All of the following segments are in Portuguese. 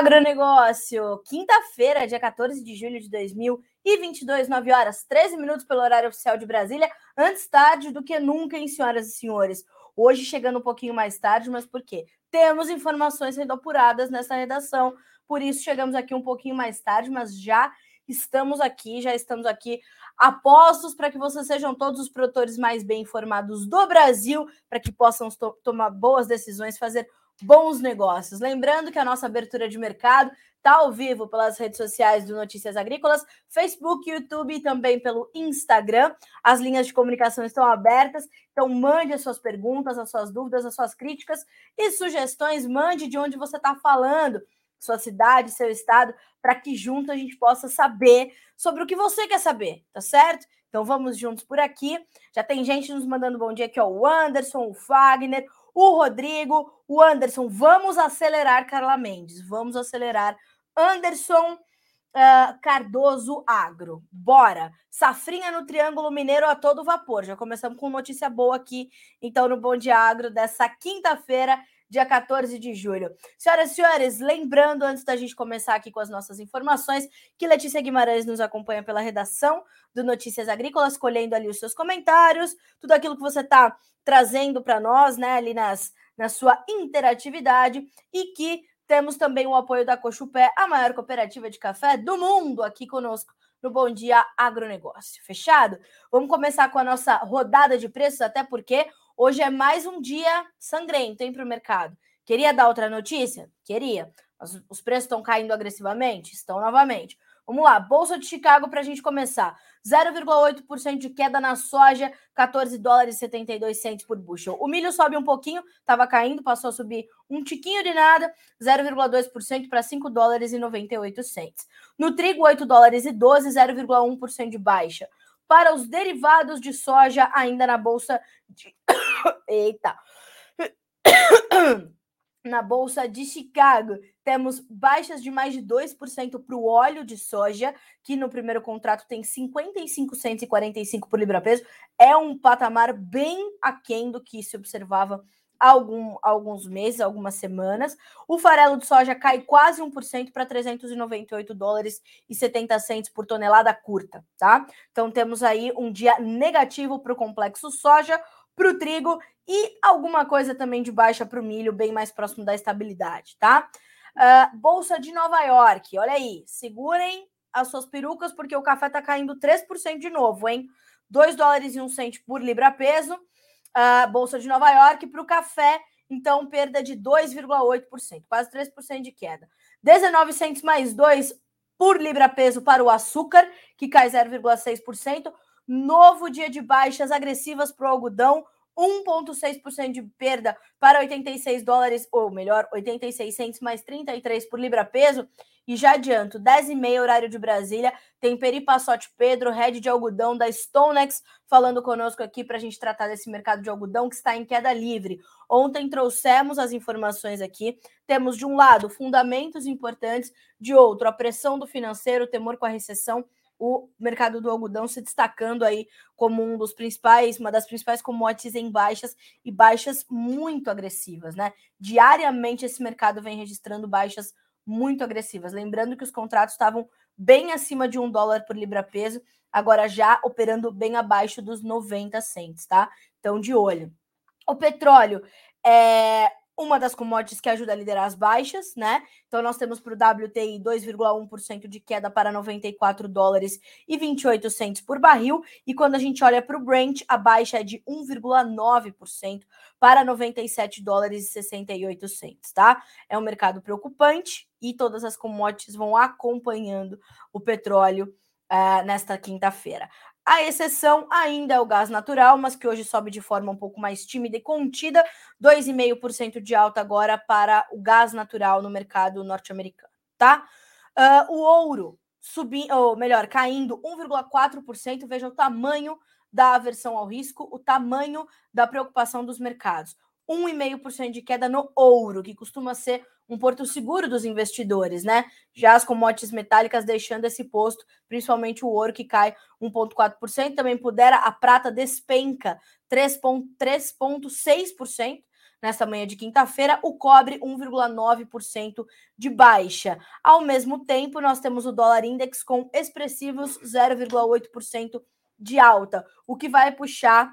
Agronegócio! Quinta-feira, dia 14 de julho de 2022, 9 horas 13 minutos pelo horário oficial de Brasília. Antes tarde do que nunca, hein, senhoras e senhores? Hoje chegando um pouquinho mais tarde, mas por quê? Temos informações sendo apuradas nessa redação, por isso chegamos aqui um pouquinho mais tarde, mas já estamos aqui, já estamos aqui apostos para que vocês sejam todos os produtores mais bem informados do Brasil, para que possam to tomar boas decisões, fazer bons negócios. Lembrando que a nossa abertura de mercado está ao vivo pelas redes sociais do Notícias Agrícolas, Facebook, YouTube e também pelo Instagram. As linhas de comunicação estão abertas, então mande as suas perguntas, as suas dúvidas, as suas críticas e sugestões. Mande de onde você está falando, sua cidade, seu estado, para que junto a gente possa saber sobre o que você quer saber, tá certo? Então vamos juntos por aqui. Já tem gente nos mandando bom dia aqui, ó. O Anderson, o Fagner, o Rodrigo, o Anderson. Vamos acelerar, Carla Mendes. Vamos acelerar. Anderson uh, Cardoso Agro. Bora. Safrinha no Triângulo Mineiro a todo vapor. Já começamos com notícia boa aqui, então, no Bom Dia Agro dessa quinta-feira, dia 14 de julho. Senhoras e senhores, lembrando, antes da gente começar aqui com as nossas informações, que Letícia Guimarães nos acompanha pela redação do Notícias Agrícolas, colhendo ali os seus comentários, tudo aquilo que você está trazendo para nós, né, ali nas, na sua interatividade, e que temos também o apoio da Cochupé, a maior cooperativa de café do mundo, aqui conosco no Bom Dia Agronegócio. Fechado? Vamos começar com a nossa rodada de preços, até porque Hoje é mais um dia sangrento, hein, para o mercado. Queria dar outra notícia? Queria. Os, os preços estão caindo agressivamente? Estão novamente. Vamos lá, Bolsa de Chicago para a gente começar. 0,8% de queda na soja, 14 dólares e 72 centos por bushel. O milho sobe um pouquinho, estava caindo, passou a subir um tiquinho de nada, 0,2% para 5 dólares e 98 centos. No trigo, 8 dólares e 12, 0,1% de baixa para os derivados de soja ainda na bolsa de Eita. Na bolsa de Chicago, temos baixas de mais de 2% para o óleo de soja, que no primeiro contrato tem 55,45 por libra-peso. É um patamar bem aquém do que se observava algum, alguns meses, algumas semanas. O farelo de soja cai quase 1% para 398 dólares e 70 centos por tonelada curta, tá? Então temos aí um dia negativo para o complexo soja, para o trigo e alguma coisa também de baixa para o milho, bem mais próximo da estabilidade, tá? Uh, Bolsa de Nova York, olha aí, segurem as suas perucas porque o café está caindo 3% de novo, hein? 2 dólares e 1 cento por libra peso a Bolsa de Nova York para o café, então perda de 2,8%, quase 3% de queda. 19 centos mais 2 por libra peso para o açúcar, que cai 0,6%. Novo dia de baixas agressivas para o algodão, 1,6% de perda para 86 dólares, ou melhor, 86 centos mais 33 por libra peso. E já adianto, 10h30, horário de Brasília, tem Peri Passote Pedro, head de algodão da Stonex, falando conosco aqui para a gente tratar desse mercado de algodão que está em queda livre. Ontem trouxemos as informações aqui. Temos, de um lado, fundamentos importantes, de outro, a pressão do financeiro, o temor com a recessão o mercado do algodão se destacando aí como um dos principais, uma das principais commodities em baixas e baixas muito agressivas, né? Diariamente esse mercado vem registrando baixas muito agressivas. Lembrando que os contratos estavam bem acima de um dólar por libra peso, agora já operando bem abaixo dos 90 cents, tá? Então, de olho. O petróleo é uma das commodities que ajuda a liderar as baixas, né? Então nós temos para o WTI 2,1% de queda para 94 dólares e 28 centos por barril, e quando a gente olha para o Brent, a baixa é de 1,9% para 97 dólares e 68 centos, tá? É um mercado preocupante e todas as commodities vão acompanhando o petróleo uh, nesta quinta-feira. A exceção ainda é o gás natural, mas que hoje sobe de forma um pouco mais tímida e contida, 2,5% de alta agora para o gás natural no mercado norte-americano, tá? Uh, o ouro subindo, ou melhor, caindo 1,4%. Veja o tamanho da aversão ao risco, o tamanho da preocupação dos mercados. 1,5% de queda no ouro, que costuma ser um porto seguro dos investidores, né? Já as commodities metálicas deixando esse posto, principalmente o ouro que cai 1,4%, também pudera a prata despenca 3,6%, nesta manhã de quinta-feira, o cobre 1,9% de baixa. Ao mesmo tempo, nós temos o dólar index com expressivos 0,8% de alta, o que vai puxar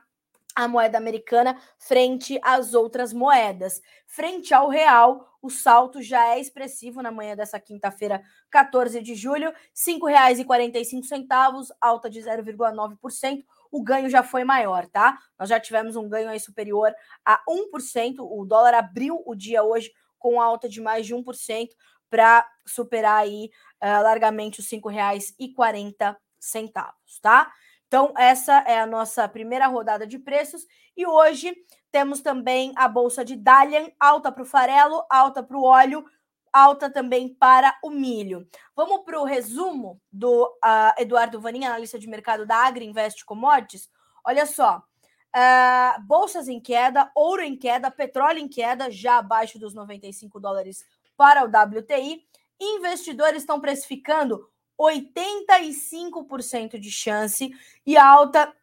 a moeda americana frente às outras moedas. Frente ao real, o salto já é expressivo na manhã dessa quinta-feira, 14 de julho, R$ 5,45, alta de 0,9%. O ganho já foi maior, tá? Nós já tivemos um ganho aí superior a 1%. O dólar abriu o dia hoje com alta de mais de 1% para superar aí uh, largamente os R$ 5,40, tá? Então, essa é a nossa primeira rodada de preços. E hoje temos também a bolsa de Dalian, alta para o farelo, alta para o óleo, alta também para o milho. Vamos para o resumo do uh, Eduardo Vanin, analista de mercado da Agri Invest Commodities. Olha só, uh, bolsas em queda, ouro em queda, petróleo em queda, já abaixo dos 95 dólares para o WTI. Investidores estão precificando 85% de chance e alta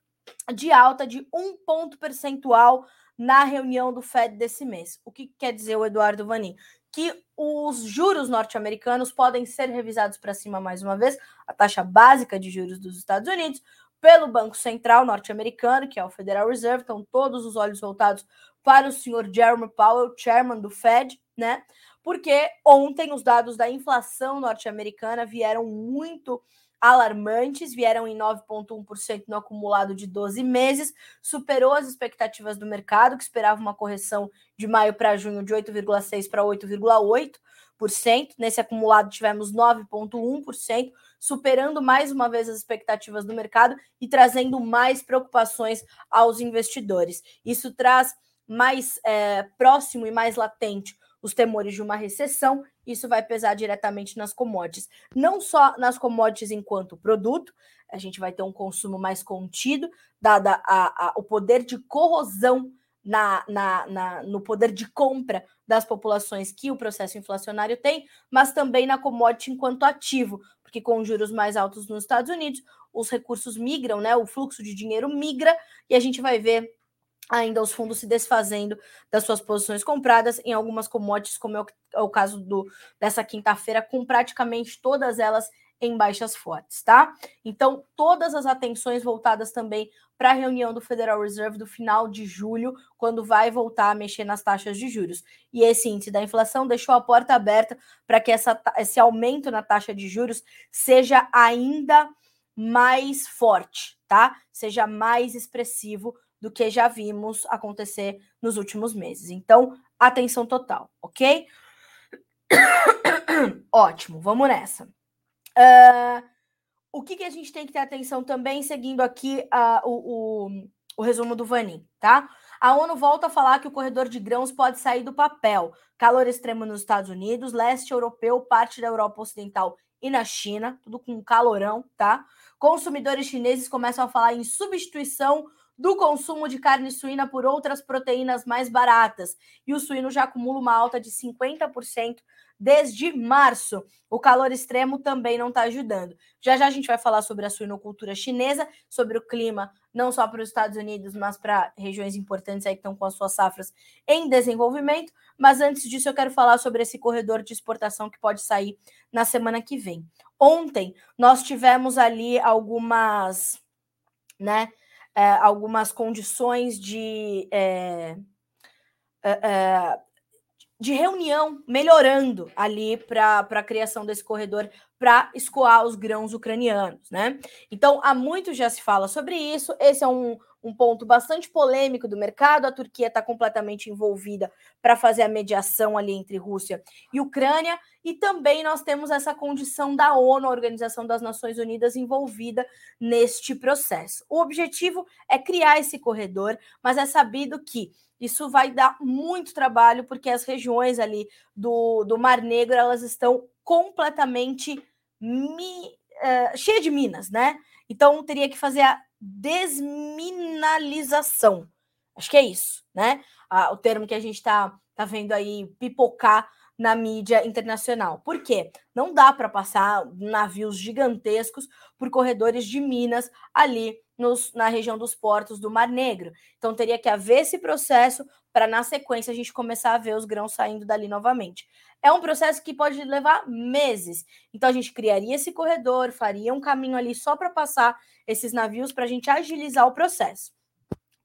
de alta de um ponto percentual na reunião do Fed desse mês. O que quer dizer o Eduardo Vanin? Que os juros norte-americanos podem ser revisados para cima mais uma vez, a taxa básica de juros dos Estados Unidos, pelo Banco Central norte-americano, que é o Federal Reserve, estão todos os olhos voltados para o senhor Jeremy Powell, chairman do Fed, né? Porque ontem os dados da inflação norte-americana vieram muito alarmantes, vieram em 9,1% no acumulado de 12 meses, superou as expectativas do mercado, que esperava uma correção de maio para junho de 8,6% para 8,8%. Nesse acumulado tivemos 9,1%, superando mais uma vez as expectativas do mercado e trazendo mais preocupações aos investidores. Isso traz mais é, próximo e mais latente os temores de uma recessão, isso vai pesar diretamente nas commodities. Não só nas commodities enquanto produto, a gente vai ter um consumo mais contido, dada a, a, o poder de corrosão na, na, na, no poder de compra das populações que o processo inflacionário tem, mas também na commodity enquanto ativo, porque com juros mais altos nos Estados Unidos, os recursos migram, né? O fluxo de dinheiro migra e a gente vai ver ainda os fundos se desfazendo das suas posições compradas em algumas commodities, como é o, é o caso do, dessa quinta-feira, com praticamente todas elas em baixas fortes, tá? Então, todas as atenções voltadas também para a reunião do Federal Reserve do final de julho, quando vai voltar a mexer nas taxas de juros. E esse índice da inflação deixou a porta aberta para que essa, esse aumento na taxa de juros seja ainda mais forte, tá? Seja mais expressivo do que já vimos acontecer nos últimos meses. Então, atenção total, ok? Ótimo, vamos nessa. Uh, o que, que a gente tem que ter atenção também, seguindo aqui uh, o, o, o resumo do Vanin, tá? A ONU volta a falar que o corredor de grãos pode sair do papel. Calor extremo nos Estados Unidos, leste europeu, parte da Europa Ocidental e na China, tudo com calorão, tá? Consumidores chineses começam a falar em substituição do consumo de carne suína por outras proteínas mais baratas. E o suíno já acumula uma alta de 50% desde março. O calor extremo também não está ajudando. Já já a gente vai falar sobre a suinocultura chinesa, sobre o clima, não só para os Estados Unidos, mas para regiões importantes aí que estão com as suas safras em desenvolvimento. Mas antes disso, eu quero falar sobre esse corredor de exportação que pode sair na semana que vem. Ontem nós tivemos ali algumas, né? É, algumas condições de, é, é, de reunião melhorando ali para a criação desse corredor para escoar os grãos ucranianos, né? Então, há muito já se fala sobre isso. Esse é um, um ponto bastante polêmico do mercado. A Turquia está completamente envolvida para fazer a mediação ali entre Rússia e Ucrânia. E também nós temos essa condição da ONU, a Organização das Nações Unidas, envolvida neste processo. O objetivo é criar esse corredor, mas é sabido que isso vai dar muito trabalho, porque as regiões ali do, do Mar Negro elas estão completamente mi, uh, cheias de minas, né? Então teria que fazer a desminalização. Acho que é isso, né? Ah, o termo que a gente está tá vendo aí pipocar na mídia internacional. Por quê? Não dá para passar navios gigantescos por corredores de minas ali nos, na região dos portos do Mar Negro. Então teria que haver esse processo para, na sequência, a gente começar a ver os grãos saindo dali novamente. É um processo que pode levar meses. Então a gente criaria esse corredor, faria um caminho ali só para passar esses navios para a gente agilizar o processo.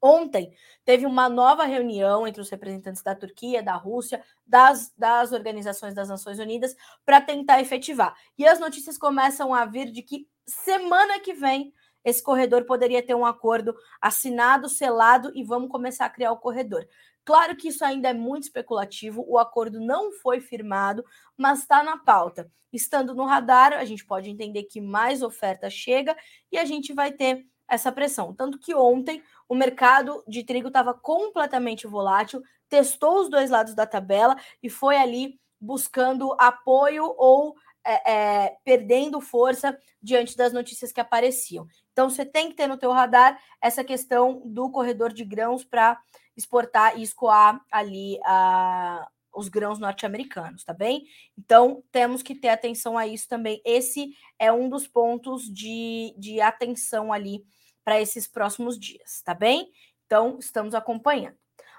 Ontem teve uma nova reunião entre os representantes da Turquia, da Rússia, das, das organizações das Nações Unidas, para tentar efetivar. E as notícias começam a vir de que semana que vem esse corredor poderia ter um acordo assinado, selado e vamos começar a criar o corredor. Claro que isso ainda é muito especulativo, o acordo não foi firmado, mas está na pauta. Estando no radar, a gente pode entender que mais oferta chega e a gente vai ter essa pressão. Tanto que ontem o mercado de trigo estava completamente volátil, testou os dois lados da tabela e foi ali buscando apoio ou é, é, perdendo força diante das notícias que apareciam. Então você tem que ter no teu radar essa questão do corredor de grãos para exportar e escoar ali a, os grãos norte-americanos, tá bem? Então temos que ter atenção a isso também. Esse é um dos pontos de, de atenção ali para esses próximos dias, tá bem? Então estamos acompanhando.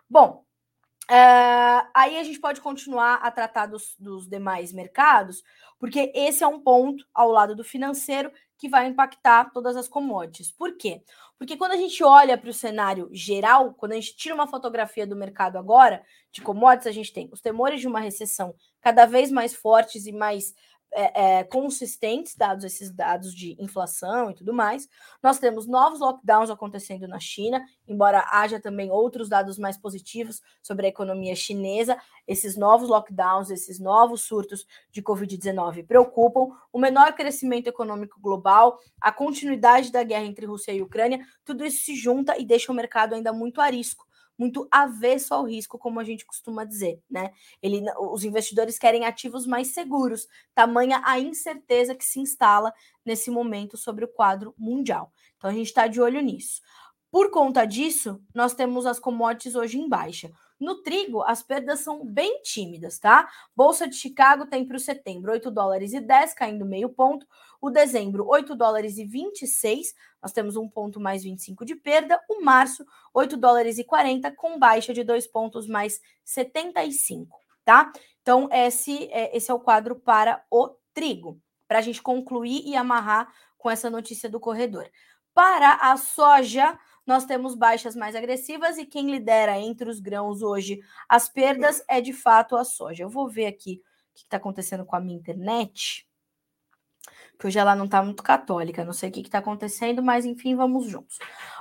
Bom, Uh, aí a gente pode continuar a tratar dos, dos, demais mercados, porque esse é um ponto ao lado do financeiro que vai impactar todas as commodities. Por quê? Porque quando a gente olha para o cenário geral, quando a gente tira uma fotografia do mercado agora de commodities, a gente tem os temores de uma recessão cada vez mais fortes e mais é, é, consistentes, dados esses dados de inflação e tudo mais. Nós temos novos lockdowns acontecendo na China, embora haja também outros dados mais positivos sobre a economia chinesa. Esses novos lockdowns, esses novos surtos de Covid-19 preocupam. O menor crescimento econômico global, a continuidade da guerra entre Rússia e Ucrânia, tudo isso se junta e deixa o mercado ainda muito a risco muito avesso ao risco, como a gente costuma dizer, né? Ele, os investidores querem ativos mais seguros, tamanha a incerteza que se instala nesse momento sobre o quadro mundial. Então a gente está de olho nisso. Por conta disso, nós temos as commodities hoje em baixa. No trigo, as perdas são bem tímidas, tá? Bolsa de Chicago tem para o setembro 8 dólares e 10, caindo meio ponto. O dezembro, 8 dólares e 26, nós temos um ponto mais 25 de perda. O março, 8 dólares e 40, com baixa de dois pontos mais 75, tá? Então, esse é, esse é o quadro para o trigo, para a gente concluir e amarrar com essa notícia do corredor. Para a soja, nós temos baixas mais agressivas e quem lidera entre os grãos hoje as perdas é de fato a soja. Eu vou ver aqui o que está acontecendo com a minha internet, que hoje ela não está muito católica, não sei o que está acontecendo, mas enfim, vamos juntos.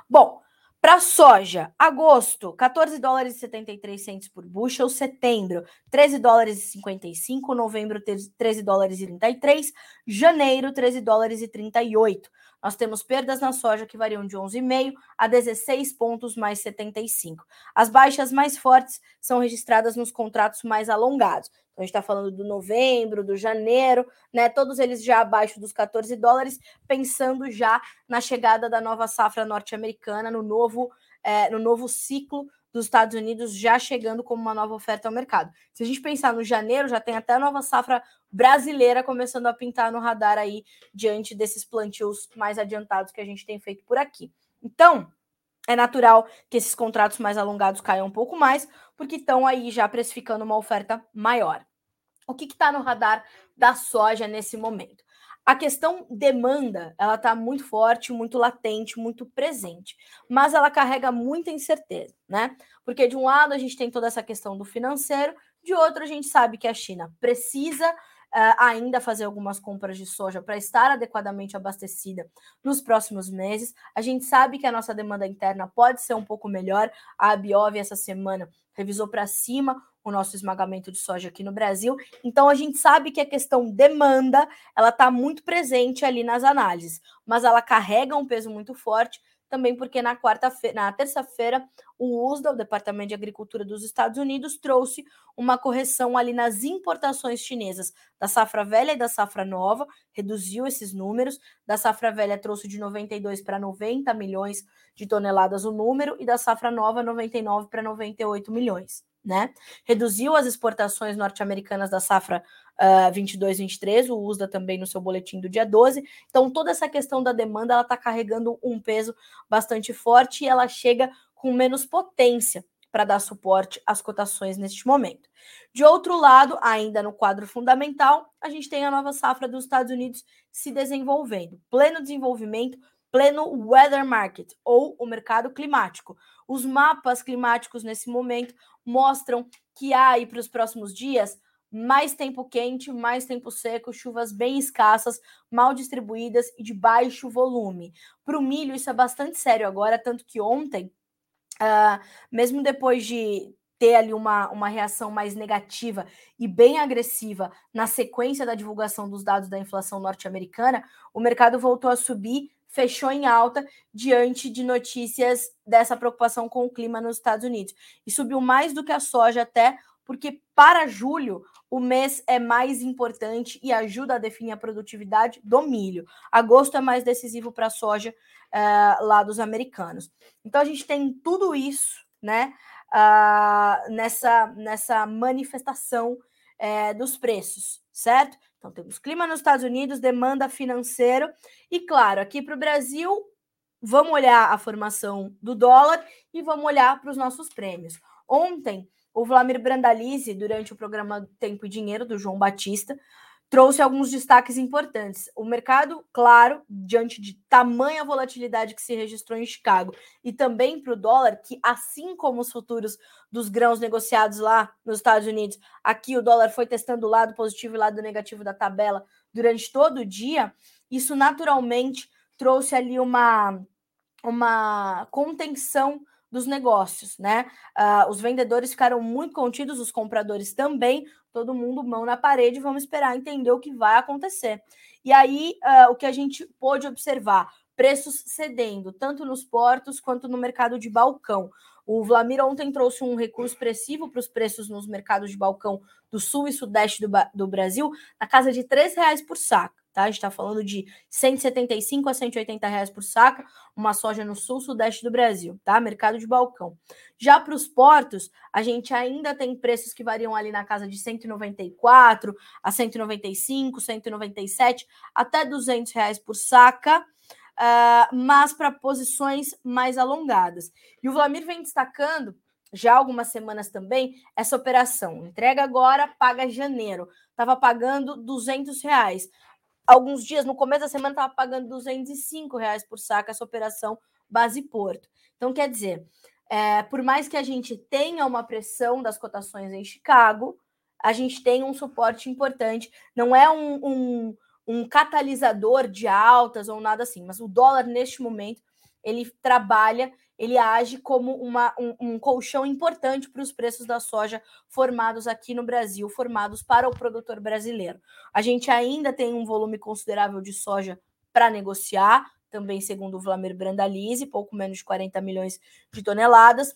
Bom, para soja, agosto, 14 dólares e 73 centos por bushel, setembro, 13 dólares e 55, novembro, 13 dólares e 33, janeiro, 13 dólares e 38. Nós temos perdas na soja que variam de 11,5 a 16 pontos mais 75. As baixas mais fortes são registradas nos contratos mais alongados. Então, a gente está falando do novembro, do janeiro, né? Todos eles já abaixo dos 14 dólares, pensando já na chegada da nova safra norte-americana, no novo, é, no novo ciclo dos Estados Unidos já chegando como uma nova oferta ao mercado. Se a gente pensar no janeiro, já tem até a nova safra brasileira começando a pintar no radar aí diante desses plantios mais adiantados que a gente tem feito por aqui. Então, é natural que esses contratos mais alongados caiam um pouco mais, porque estão aí já precificando uma oferta maior. O que está no radar da soja nesse momento? A questão demanda, ela está muito forte, muito latente, muito presente, mas ela carrega muita incerteza, né? Porque de um lado a gente tem toda essa questão do financeiro, de outro a gente sabe que a China precisa Uh, ainda fazer algumas compras de soja para estar adequadamente abastecida nos próximos meses. A gente sabe que a nossa demanda interna pode ser um pouco melhor. A Biov essa semana revisou para cima o nosso esmagamento de soja aqui no Brasil. Então a gente sabe que a questão demanda, ela está muito presente ali nas análises, mas ela carrega um peso muito forte também porque na quarta-feira, na terça-feira, o USDA, o Departamento de Agricultura dos Estados Unidos, trouxe uma correção ali nas importações chinesas da safra velha e da safra nova, reduziu esses números. Da safra velha trouxe de 92 para 90 milhões de toneladas o número e da safra nova 99 para 98 milhões né? Reduziu as exportações norte-americanas da safra uh, 22-23, o USDA também no seu boletim do dia 12. Então, toda essa questão da demanda ela está carregando um peso bastante forte e ela chega com menos potência para dar suporte às cotações neste momento. De outro lado, ainda no quadro fundamental, a gente tem a nova safra dos Estados Unidos se desenvolvendo, pleno desenvolvimento, pleno weather market ou o mercado climático. Os mapas climáticos nesse momento mostram que há aí para os próximos dias mais tempo quente, mais tempo seco, chuvas bem escassas, mal distribuídas e de baixo volume. Para o milho, isso é bastante sério agora, tanto que ontem, uh, mesmo depois de ter ali uma, uma reação mais negativa e bem agressiva na sequência da divulgação dos dados da inflação norte-americana, o mercado voltou a subir fechou em alta diante de notícias dessa preocupação com o clima nos Estados Unidos. E subiu mais do que a soja, até porque para julho o mês é mais importante e ajuda a definir a produtividade do milho. Agosto é mais decisivo para a soja uh, lá dos americanos. Então a gente tem tudo isso, né? Uh, nessa, nessa manifestação uh, dos preços, certo? Então, temos clima nos Estados Unidos, demanda financeira. E, claro, aqui para o Brasil, vamos olhar a formação do dólar e vamos olhar para os nossos prêmios. Ontem, o Vladimir Brandalize, durante o programa Tempo e Dinheiro, do João Batista, trouxe alguns destaques importantes. O mercado, claro, diante de tamanha volatilidade que se registrou em Chicago, e também para o dólar, que assim como os futuros dos grãos negociados lá nos Estados Unidos, aqui o dólar foi testando o lado positivo e o lado negativo da tabela durante todo o dia, isso naturalmente trouxe ali uma, uma contenção dos negócios, né? Uh, os vendedores ficaram muito contidos, os compradores também, todo mundo mão na parede, vamos esperar entender o que vai acontecer. E aí, uh, o que a gente pôde observar, preços cedendo, tanto nos portos quanto no mercado de balcão. O Vlamir ontem trouxe um recurso expressivo para os preços nos mercados de balcão do sul e sudeste do, do Brasil, na casa de R$ reais por saco tá? A gente está falando de 175 a 180 reais por saca, uma soja no sul, sudeste do Brasil, tá? Mercado de balcão. Já para os portos, a gente ainda tem preços que variam ali na casa de 194 a 195, 197, até 200 reais por saca. Uh, mas para posições mais alongadas. E o Vlamir vem destacando já algumas semanas também essa operação. Entrega agora, paga janeiro. Estava pagando 200 reais alguns dias, no começo da semana, estava pagando 205 reais por saco essa operação base Porto. Então, quer dizer, é, por mais que a gente tenha uma pressão das cotações em Chicago, a gente tem um suporte importante. Não é um, um, um catalisador de altas ou nada assim, mas o dólar, neste momento, ele trabalha ele age como uma, um, um colchão importante para os preços da soja formados aqui no Brasil, formados para o produtor brasileiro. A gente ainda tem um volume considerável de soja para negociar, também segundo o Vlamir Brandalize, pouco menos de 40 milhões de toneladas.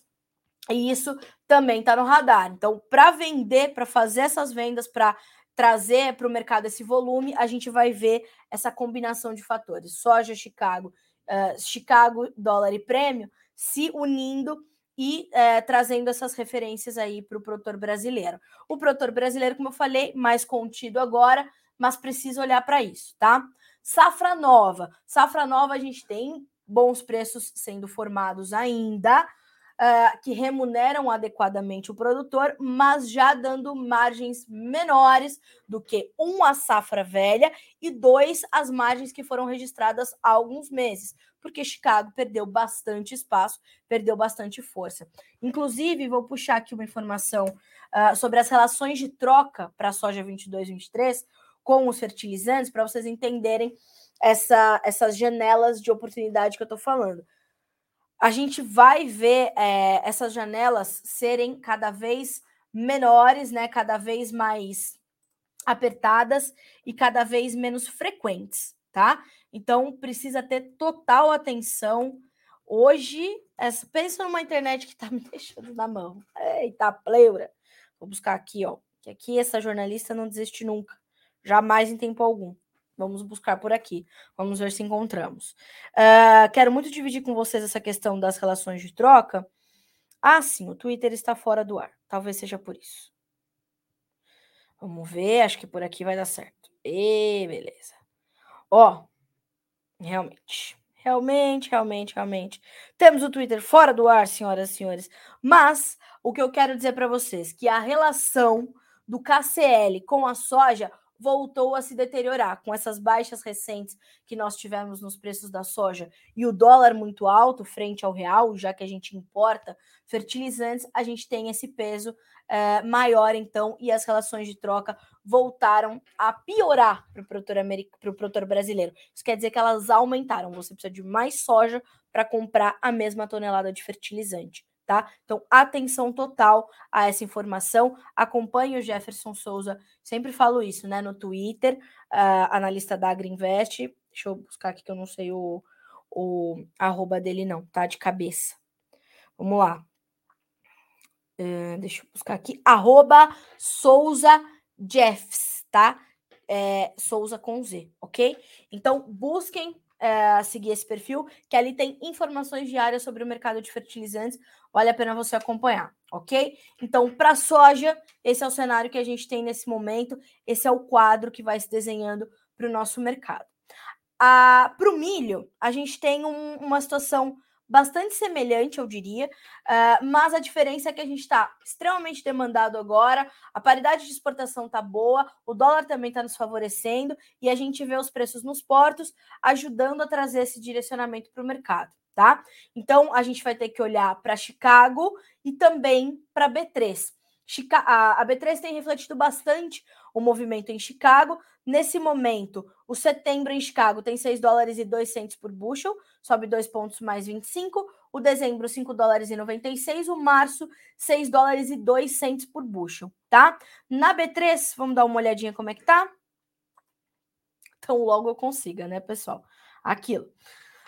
E isso também está no radar. Então, para vender, para fazer essas vendas, para trazer para o mercado esse volume, a gente vai ver essa combinação de fatores: soja, Chicago, uh, Chicago, dólar e prêmio se unindo e é, trazendo essas referências aí para o produtor brasileiro. O produtor brasileiro, como eu falei, mais contido agora, mas precisa olhar para isso, tá? Safra nova. Safra nova, a gente tem bons preços sendo formados ainda, uh, que remuneram adequadamente o produtor, mas já dando margens menores do que um a safra velha e dois as margens que foram registradas há alguns meses, porque Chicago perdeu bastante espaço, perdeu bastante força. Inclusive, vou puxar aqui uma informação uh, sobre as relações de troca para a soja 22-23 com os fertilizantes, para vocês entenderem essa, essas janelas de oportunidade que eu estou falando a gente vai ver é, essas janelas serem cada vez menores, né? Cada vez mais apertadas e cada vez menos frequentes, tá? Então precisa ter total atenção. Hoje, essa, pensa numa internet que tá me deixando na mão. Eita, pleura. Vou buscar aqui, ó. Que aqui essa jornalista não desiste nunca, jamais em tempo algum. Vamos buscar por aqui. Vamos ver se encontramos. Uh, quero muito dividir com vocês essa questão das relações de troca, Ah, sim, o Twitter está fora do ar. Talvez seja por isso. Vamos ver, acho que por aqui vai dar certo. E beleza. Ó, realmente. Realmente, realmente, realmente. Temos o Twitter fora do ar, senhoras e senhores. Mas o que eu quero dizer para vocês que a relação do KCL com a soja voltou a se deteriorar com essas baixas recentes que nós tivemos nos preços da soja e o dólar muito alto frente ao real, já que a gente importa fertilizantes, a gente tem esse peso é, maior então e as relações de troca voltaram a piorar para o produtor, produtor brasileiro. Isso quer dizer que elas aumentaram. Você precisa de mais soja para comprar a mesma tonelada de fertilizante tá? Então, atenção total a essa informação. Acompanhe o Jefferson Souza, sempre falo isso, né? No Twitter, uh, analista da Agriinvest. Deixa eu buscar aqui que eu não sei o, o arroba dele, não, tá? De cabeça. Vamos lá. Uh, deixa eu buscar aqui. Arroba Souza Jeffs, tá? É, Souza com Z, ok? Então, busquem é, seguir esse perfil, que ali tem informações diárias sobre o mercado de fertilizantes. Vale a pena você acompanhar, ok? Então, para soja, esse é o cenário que a gente tem nesse momento. Esse é o quadro que vai se desenhando para o nosso mercado. Para o milho, a gente tem um, uma situação bastante semelhante, eu diria, uh, mas a diferença é que a gente está extremamente demandado agora, a paridade de exportação está boa, o dólar também está nos favorecendo e a gente vê os preços nos portos ajudando a trazer esse direcionamento para o mercado. Tá? Então a gente vai ter que olhar para Chicago e também para B3. Chica a B3 tem refletido bastante o movimento em Chicago. Nesse momento, o setembro em Chicago tem 6 dólares e 2 centos por bushel, sobe 2 pontos mais 25. O dezembro, 5 dólares e 96. O março, 6 dólares e 2 centos por bushel, tá? Na B3, vamos dar uma olhadinha como é que tá? Então, logo eu consiga, né, pessoal? Aquilo.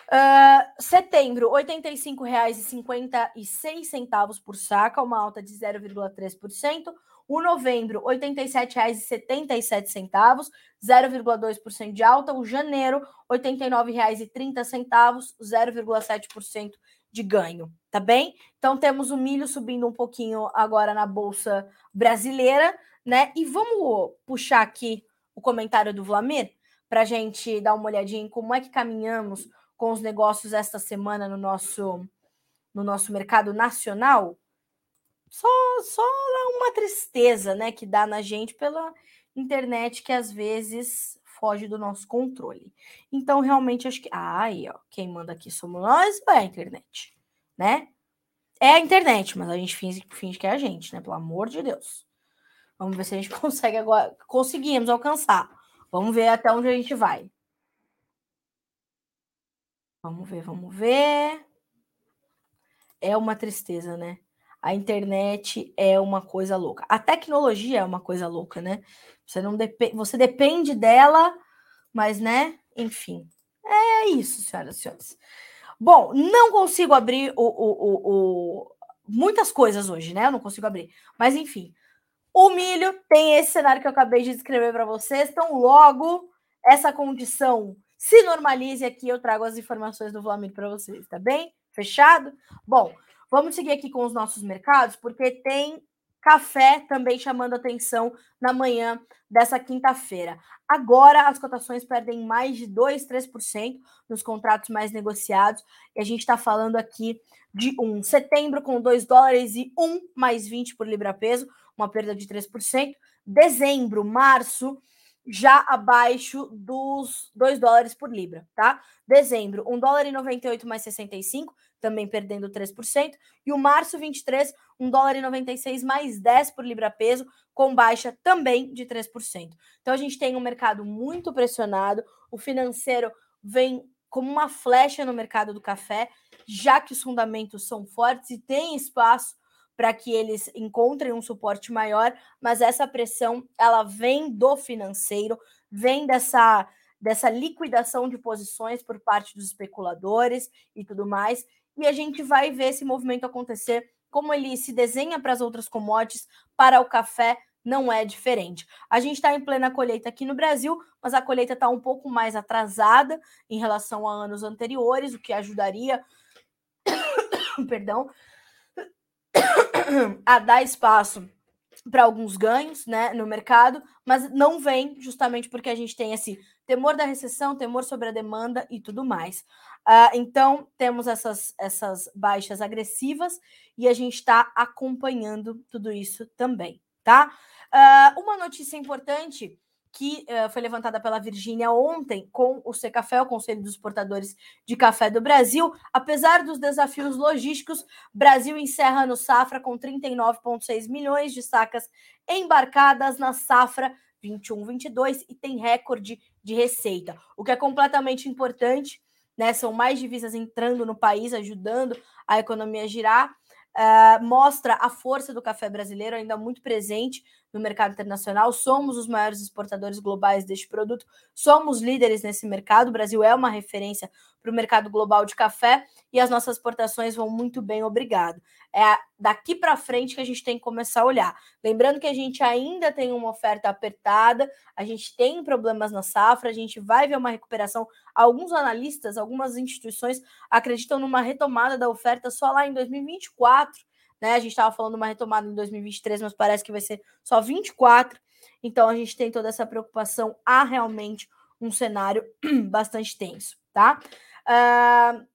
Uh, setembro, R$ 85,56 por saca, uma alta de 0,3%. O novembro, R$ 87,77, 0,2% de alta. O janeiro, R$ 89,30, 0,7% de ganho, tá bem? Então temos o milho subindo um pouquinho agora na bolsa brasileira, né? E vamos puxar aqui o comentário do Vlamir para a gente dar uma olhadinha em como é que caminhamos com os negócios esta semana no nosso no nosso mercado nacional. Só só uma tristeza, né, que dá na gente pela internet que às vezes foge do nosso controle. Então, realmente acho que ah, aí, ó, quem manda aqui somos nós ou é a internet, né? É a internet, mas a gente finge, finge que é a gente, né? Pelo amor de Deus. Vamos ver se a gente consegue agora. Conseguimos alcançar. Vamos ver até onde a gente vai. Vamos ver, vamos ver. É uma tristeza, né? A internet é uma coisa louca. A tecnologia é uma coisa louca, né? Você não depende, você depende dela, mas né? Enfim. É isso, senhoras e senhores. Bom, não consigo abrir o, o, o, o, muitas coisas hoje, né? Eu não consigo abrir. Mas enfim, o milho tem esse cenário que eu acabei de descrever para vocês. Então, logo essa condição se normalize aqui, eu trago as informações do Flamengo para vocês, tá bem? Fechado? Bom, vamos seguir aqui com os nossos mercados, porque tem café também chamando atenção na manhã dessa quinta-feira. Agora as cotações perdem mais de 2, 3% nos contratos mais negociados, e a gente está falando aqui de um setembro com 2 dólares e 1 mais 20 por libra peso, uma perda de 3%. Dezembro, março, já abaixo dos 2 dólares por libra, tá? Dezembro, 1 dólar e 98 mais 65, também perdendo 3%. E o março 23, 1 dólar e 96 mais 10 por libra peso, com baixa também de 3%. Então a gente tem um mercado muito pressionado, o financeiro vem como uma flecha no mercado do café, já que os fundamentos são fortes e tem espaço para que eles encontrem um suporte maior, mas essa pressão ela vem do financeiro, vem dessa dessa liquidação de posições por parte dos especuladores e tudo mais, e a gente vai ver esse movimento acontecer, como ele se desenha para as outras commodities, para o café não é diferente. A gente está em plena colheita aqui no Brasil, mas a colheita está um pouco mais atrasada em relação a anos anteriores, o que ajudaria, perdão, a dar espaço para alguns ganhos né, no mercado, mas não vem justamente porque a gente tem esse temor da recessão, temor sobre a demanda e tudo mais. Uh, então, temos essas, essas baixas agressivas e a gente está acompanhando tudo isso também, tá? Uh, uma notícia importante que uh, foi levantada pela Virgínia ontem com o Secafé, o Conselho dos Exportadores de Café do Brasil. Apesar dos desafios logísticos, Brasil encerra no safra com 39,6 milhões de sacas embarcadas na safra 21-22 e tem recorde de receita, o que é completamente importante. Né, são mais divisas entrando no país, ajudando a economia a girar. Uh, mostra a força do café brasileiro ainda muito presente no mercado internacional. Somos os maiores exportadores globais deste produto, somos líderes nesse mercado. O Brasil é uma referência para o mercado global de café e as nossas exportações vão muito bem, obrigado. É daqui para frente que a gente tem que começar a olhar. Lembrando que a gente ainda tem uma oferta apertada, a gente tem problemas na safra, a gente vai ver uma recuperação. Alguns analistas, algumas instituições acreditam numa retomada da oferta só lá em 2024 né? A gente estava falando uma retomada em 2023, mas parece que vai ser só 24. Então a gente tem toda essa preocupação. Há realmente um cenário bastante tenso, tá? Uh,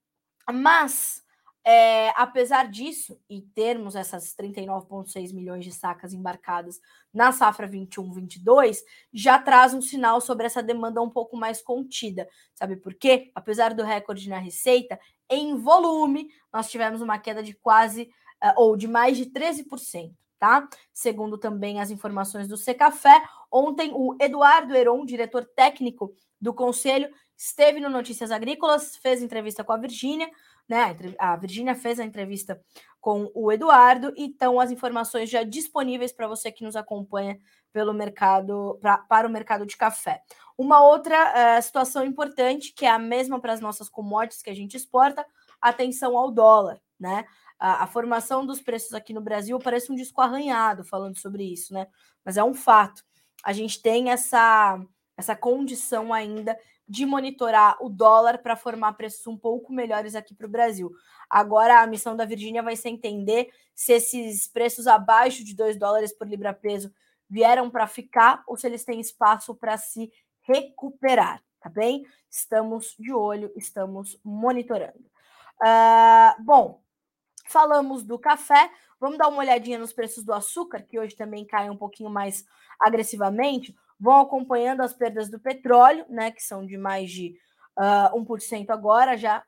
mas, é, apesar disso, e termos essas 39,6 milhões de sacas embarcadas na safra 21-22, já traz um sinal sobre essa demanda um pouco mais contida. Sabe por quê? Apesar do recorde na receita, em volume, nós tivemos uma queda de quase ou de mais de 13%, tá? Segundo também as informações do Secafé, ontem o Eduardo Heron, diretor técnico do conselho, esteve no Notícias Agrícolas, fez entrevista com a Virgínia, né? A Virgínia fez a entrevista com o Eduardo, então as informações já disponíveis para você que nos acompanha pelo mercado pra, para o mercado de café. Uma outra uh, situação importante, que é a mesma para as nossas commodities que a gente exporta, atenção ao dólar, né? A, a, formação dos preços aqui no Brasil parece um disco arranhado falando sobre isso, né? Mas é um fato. A gente tem essa, essa condição ainda de monitorar o dólar para formar preços um pouco melhores aqui para o Brasil. Agora, a missão da Virgínia vai ser entender se esses preços abaixo de 2 dólares por libra-peso vieram para ficar ou se eles têm espaço para se recuperar, tá bem? Estamos de olho, estamos monitorando. Uh, bom, Falamos do café, vamos dar uma olhadinha nos preços do açúcar, que hoje também cai um pouquinho mais agressivamente. Vão acompanhando as perdas do petróleo, né, que são de mais de uh, ah, 1% agora, já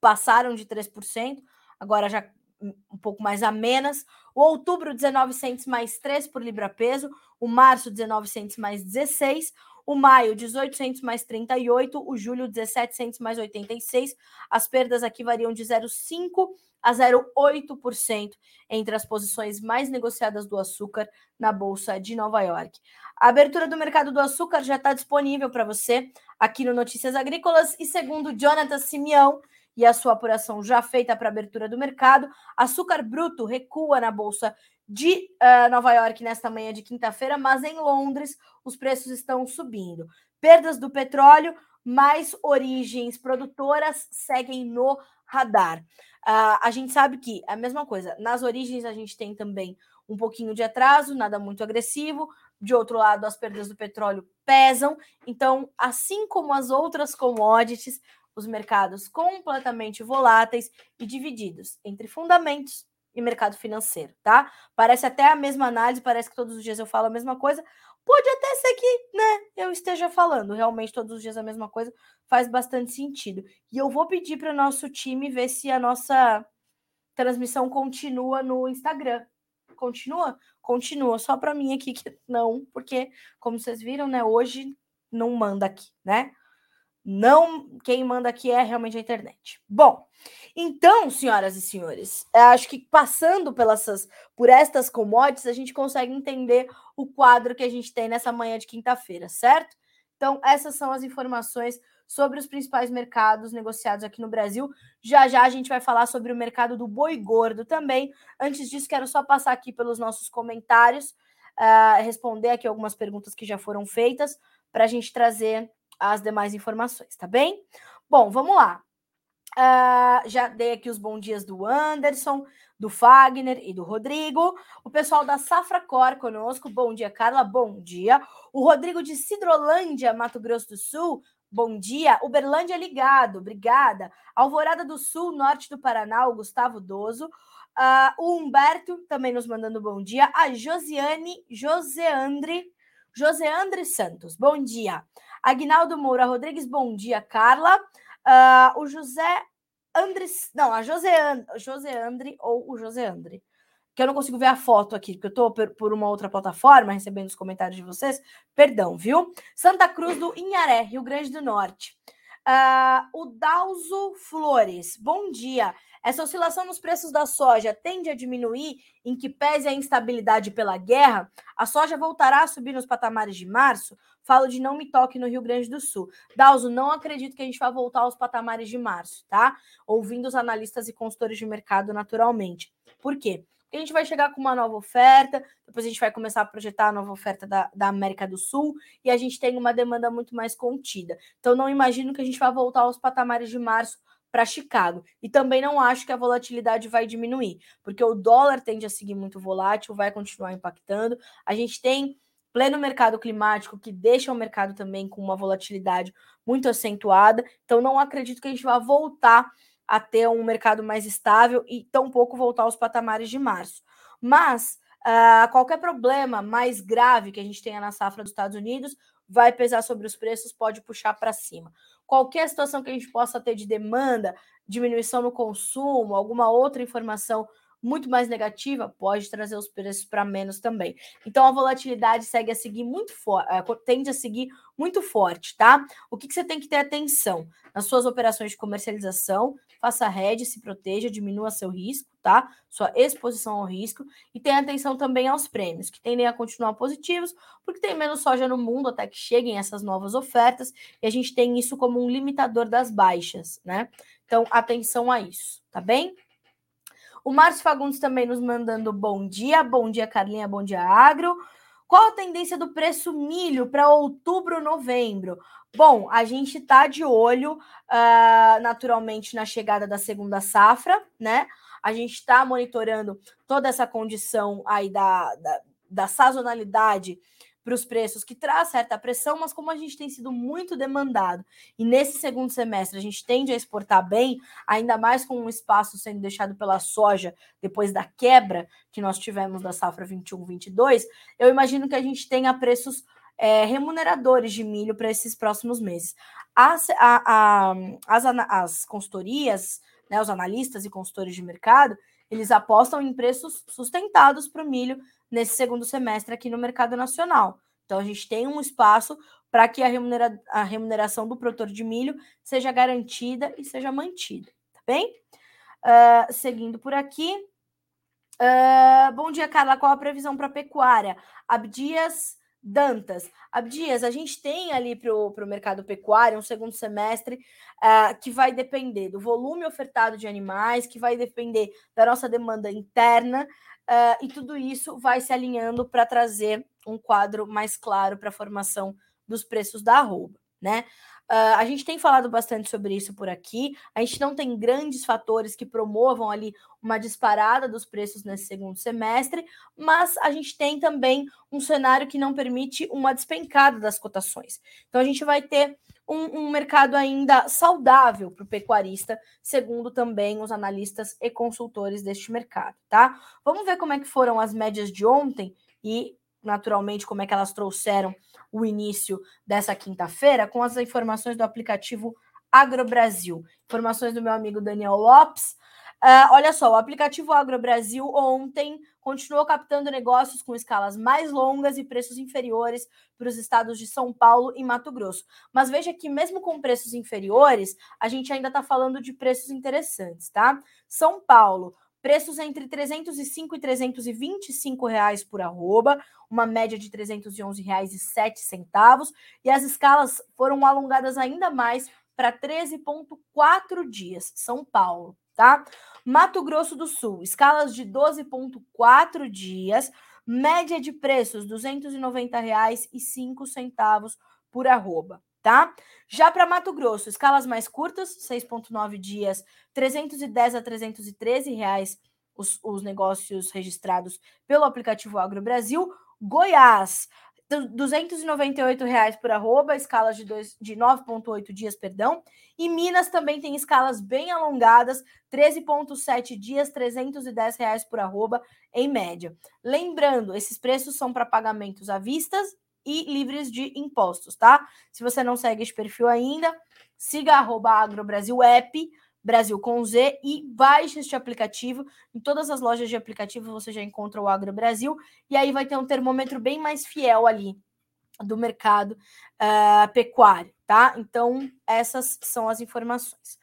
passaram de 3%, agora já um pouco mais a menos. O outubro, 19 centos mais 3 por libra peso. O março, 19 centos mais 16. O maio, 1800 mais 38. O julho, 1700 mais 86. As perdas aqui variam de 0,5 a 0,8% entre as posições mais negociadas do açúcar na Bolsa de Nova York. A abertura do mercado do açúcar já está disponível para você aqui no Notícias Agrícolas e segundo Jonathan Simeão e a sua apuração já feita para abertura do mercado, açúcar bruto recua na Bolsa de uh, Nova York nesta manhã de quinta-feira, mas em Londres os preços estão subindo. Perdas do petróleo, mais origens produtoras seguem no radar. Uh, a gente sabe que é a mesma coisa. Nas origens, a gente tem também um pouquinho de atraso, nada muito agressivo. De outro lado, as perdas do petróleo pesam. Então, assim como as outras commodities, os mercados completamente voláteis e divididos entre fundamentos e mercado financeiro, tá? Parece até a mesma análise, parece que todos os dias eu falo a mesma coisa. Pode até ser que, né, eu esteja falando realmente todos os dias a mesma coisa, faz bastante sentido. E eu vou pedir para o nosso time ver se a nossa transmissão continua no Instagram. Continua? Continua. Só para mim aqui que não, porque, como vocês viram, né, hoje não manda aqui, né? Não, quem manda aqui é realmente a internet. Bom, então, senhoras e senhores, acho que passando pelas, por estas commodities, a gente consegue entender o quadro que a gente tem nessa manhã de quinta-feira, certo? Então, essas são as informações sobre os principais mercados negociados aqui no Brasil. Já já a gente vai falar sobre o mercado do boi gordo também. Antes disso, quero só passar aqui pelos nossos comentários, uh, responder aqui algumas perguntas que já foram feitas, para a gente trazer as demais informações, tá bem? Bom, vamos lá. Uh, já dei aqui os bons dias do Anderson. do Fagner e do Rodrigo. O pessoal da Safra Cor conosco. Bom dia, Carla. Bom dia. O Rodrigo de Cidrolândia, Mato Grosso do Sul. Bom dia. Uberlândia ligado. Obrigada. Alvorada do Sul, norte do Paraná, o Gustavo Doso. Uh, o Humberto também nos mandando bom dia. A Josiane Joseandre, Joseandre Santos, bom dia. Agnaldo Moura Rodrigues, bom dia, Carla. Uh, o José Andres, não, a Joseandre, Joseandre ou o Joseandre, que eu não consigo ver a foto aqui, porque eu estou por, uma outra plataforma recebendo os comentários de vocês. Perdão, viu? Santa Cruz do Inharé, Rio Grande do Norte. Uh, o Dalzo Flores, bom dia. Essa oscilação nos preços da soja tende a diminuir, em que pese a instabilidade pela guerra, a soja voltará a subir nos patamares de março. Falo de não me toque no Rio Grande do Sul. Dalzo, não acredito que a gente vai voltar aos patamares de março, tá? Ouvindo os analistas e consultores de mercado naturalmente. Por quê? A gente vai chegar com uma nova oferta, depois a gente vai começar a projetar a nova oferta da, da América do Sul e a gente tem uma demanda muito mais contida. Então, não imagino que a gente vai voltar aos patamares de março para Chicago. E também não acho que a volatilidade vai diminuir, porque o dólar tende a seguir muito volátil, vai continuar impactando. A gente tem pleno mercado climático que deixa o mercado também com uma volatilidade muito acentuada. Então não acredito que a gente vá voltar a ter um mercado mais estável e tampouco voltar aos patamares de março. Mas uh, qualquer problema mais grave que a gente tenha na safra dos Estados Unidos vai pesar sobre os preços, pode puxar para cima qualquer situação que a gente possa ter de demanda, diminuição no consumo, alguma outra informação muito mais negativa, pode trazer os preços para menos também. Então a volatilidade segue a seguir muito forte, eh, tende a seguir muito forte, tá? O que, que, você tem que ter atenção nas suas operações de comercialização, faça hedge, se proteja, diminua seu risco, tá? Sua exposição ao risco e tenha atenção também aos prêmios, que tendem a continuar positivos, porque tem menos soja no mundo até que cheguem essas novas ofertas, e a gente tem isso como um limitador das baixas, né? Então, atenção a isso, tá bem? O Márcio Fagundes também nos mandando bom dia. Bom dia, Carlinha. Bom dia, Agro. Qual a tendência do preço milho para outubro, novembro? Bom, a gente está de olho uh, naturalmente na chegada da segunda safra, né? A gente está monitorando toda essa condição aí da, da, da sazonalidade para os preços, que traz certa pressão, mas como a gente tem sido muito demandado e nesse segundo semestre a gente tende a exportar bem, ainda mais com um espaço sendo deixado pela soja depois da quebra que nós tivemos da safra 21-22, eu imagino que a gente tenha preços é, remuneradores de milho para esses próximos meses. As, a, a, as, as consultorias, né, os analistas e consultores de mercado, eles apostam em preços sustentados para o milho nesse segundo semestre aqui no mercado nacional. Então, a gente tem um espaço para que a, remunera a remuneração do produtor de milho seja garantida e seja mantida, tá bem? Uh, seguindo por aqui. Uh, bom dia, Carla. Qual a previsão para a pecuária? Abdias Dantas. Abdias, a gente tem ali para o mercado pecuário um segundo semestre uh, que vai depender do volume ofertado de animais, que vai depender da nossa demanda interna, Uh, e tudo isso vai se alinhando para trazer um quadro mais claro para a formação dos preços da arroba, né? Uh, a gente tem falado bastante sobre isso por aqui. A gente não tem grandes fatores que promovam ali uma disparada dos preços nesse segundo semestre, mas a gente tem também um cenário que não permite uma despencada das cotações. Então a gente vai ter um, um mercado ainda saudável para o pecuarista, segundo também os analistas e consultores deste mercado, tá? Vamos ver como é que foram as médias de ontem e, naturalmente, como é que elas trouxeram o início dessa quinta-feira com as informações do aplicativo AgroBrasil. Informações do meu amigo Daniel Lopes. Uh, olha só, o aplicativo AgroBrasil ontem continuou captando negócios com escalas mais longas e preços inferiores para os estados de São Paulo e Mato Grosso. Mas veja que, mesmo com preços inferiores, a gente ainda está falando de preços interessantes, tá? São Paulo, preços entre 305 e 325 reais por arroba, uma média de 311 reais e 7 centavos, e as escalas foram alongadas ainda mais para 13,4 dias. São Paulo tá? Mato Grosso do Sul, escalas de 12,4 dias, média de preços R$ 290,05 por arroba, tá? Já para Mato Grosso, escalas mais curtas, 6,9 dias, 310 a 313 reais os, os negócios registrados pelo aplicativo Agro Brasil. Goiás, R$ 298 por arroba, escalas de, de 9,8 dias, perdão. E Minas também tem escalas bem alongadas, 13,7 dias, 310 reais por arroba, em média. Lembrando, esses preços são para pagamentos à vista e livres de impostos, tá? Se você não segue esse perfil ainda, siga agrobrasilapp, Brasil com Z, e baixe este aplicativo. Em todas as lojas de aplicativo você já encontra o Agro Brasil, e aí vai ter um termômetro bem mais fiel ali do mercado uh, pecuário, tá? Então, essas são as informações.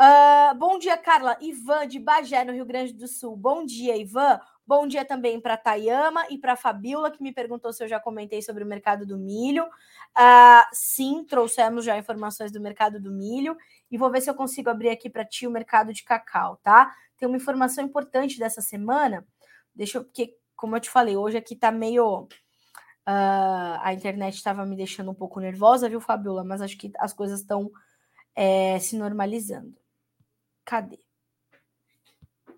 Uh, bom dia, Carla. Ivan, de Bagé, no Rio Grande do Sul. Bom dia, Ivan. Bom dia também para Tayama e para Fabiola, que me perguntou se eu já comentei sobre o mercado do milho. Uh, sim, trouxemos já informações do mercado do milho e vou ver se eu consigo abrir aqui para ti o mercado de cacau, tá? Tem uma informação importante dessa semana. Deixa eu, porque, como eu te falei, hoje aqui tá meio. Uh, a internet estava me deixando um pouco nervosa, viu, Fabiola? Mas acho que as coisas estão é, se normalizando. Cadê?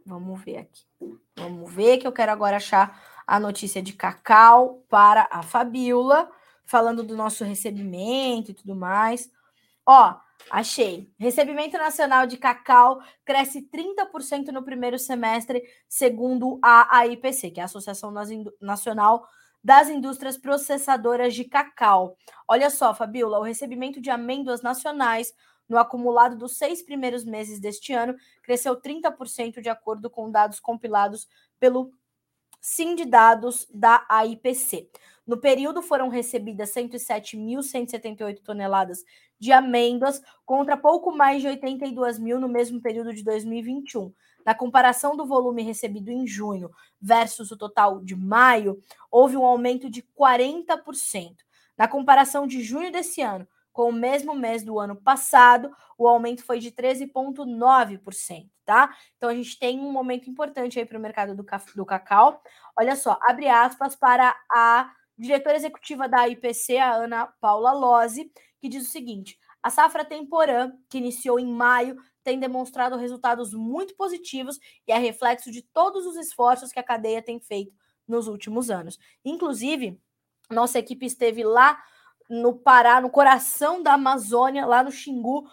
Vamos ver aqui. Vamos ver que eu quero agora achar a notícia de cacau para a Fabiola, falando do nosso recebimento e tudo mais. Ó, Achei. Recebimento nacional de cacau cresce 30% no primeiro semestre, segundo a AIPC, que é a Associação Nacional das Indústrias Processadoras de Cacau. Olha só, Fabiola, o recebimento de amêndoas nacionais no acumulado dos seis primeiros meses deste ano cresceu 30% de acordo com dados compilados pelo Sim de Dados da AIPC. No período foram recebidas 107.178 toneladas de amêndoas, contra pouco mais de 82 mil no mesmo período de 2021. Na comparação do volume recebido em junho versus o total de maio, houve um aumento de 40%. Na comparação de junho desse ano com o mesmo mês do ano passado, o aumento foi de 13,9%, tá? Então a gente tem um momento importante aí para o mercado do, do cacau. Olha só, abre aspas para a diretora executiva da IPC, a Ana Paula Lozzi, que diz o seguinte: a safra temporã, que iniciou em maio, tem demonstrado resultados muito positivos e é reflexo de todos os esforços que a cadeia tem feito nos últimos anos. Inclusive, nossa equipe esteve lá no Pará, no coração da Amazônia, lá no Xingu,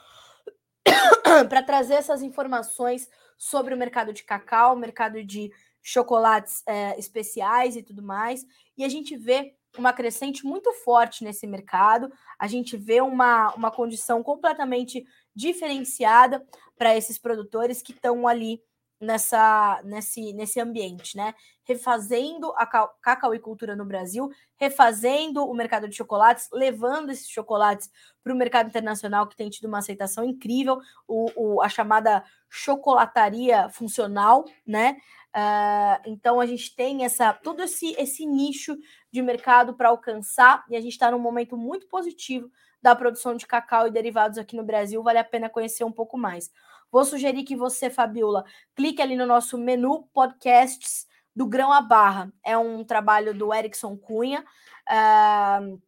para trazer essas informações sobre o mercado de cacau, mercado de chocolates é, especiais e tudo mais. E a gente vê uma crescente muito forte nesse mercado, a gente vê uma, uma condição completamente diferenciada para esses produtores que estão ali nessa nesse, nesse ambiente, né? Refazendo a cacauicultura no Brasil, refazendo o mercado de chocolates, levando esses chocolates para o mercado internacional que tem tido uma aceitação incrível, o, o, a chamada chocolataria funcional, né? Uh, então a gente tem essa todo esse, esse nicho de mercado para alcançar e a gente está num momento muito positivo da produção de cacau e derivados aqui no Brasil. Vale a pena conhecer um pouco mais. Vou sugerir que você, Fabiola, clique ali no nosso menu podcasts do Grão à Barra. É um trabalho do Erickson Cunha. Uh,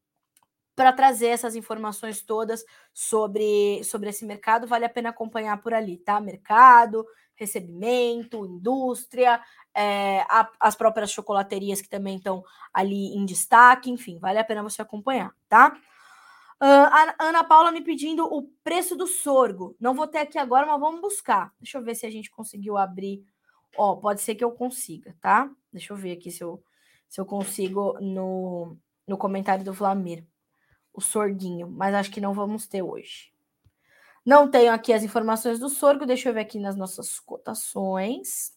para trazer essas informações todas sobre, sobre esse mercado, vale a pena acompanhar por ali, tá? Mercado, recebimento, indústria, é, a, as próprias chocolaterias que também estão ali em destaque, enfim, vale a pena você acompanhar, tá? Uh, Ana Paula me pedindo o preço do sorgo. Não vou ter aqui agora, mas vamos buscar. Deixa eu ver se a gente conseguiu abrir. Ó, pode ser que eu consiga, tá? Deixa eu ver aqui se eu, se eu consigo no, no comentário do Vlamir. O sorguinho, mas acho que não vamos ter hoje. Não tenho aqui as informações do sorgo, deixa eu ver aqui nas nossas cotações.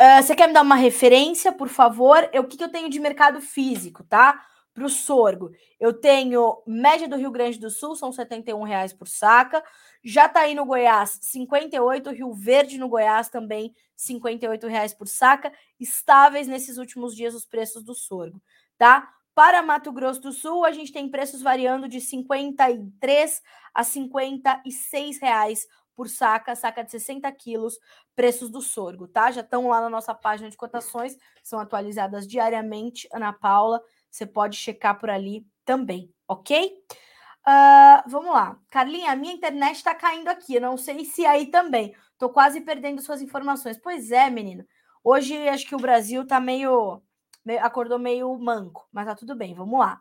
Uh, você quer me dar uma referência, por favor? O que, que eu tenho de mercado físico, tá? Para o sorgo. Eu tenho média do Rio Grande do Sul, são R$ reais por saca. Já tá aí no Goiás, 58, Rio Verde no Goiás também, R$ reais por saca. Estáveis nesses últimos dias os preços do sorgo, tá? Para Mato Grosso do Sul, a gente tem preços variando de 53 a 56 reais por saca, saca de 60 quilos, preços do sorgo, tá? Já estão lá na nossa página de cotações, são atualizadas diariamente, Ana Paula, você pode checar por ali também, ok? Uh, vamos lá. Carlinha, a minha internet está caindo aqui, não sei se aí também. Tô quase perdendo suas informações. Pois é, menino. Hoje acho que o Brasil tá meio, meio acordou meio manco, mas tá tudo bem, vamos lá.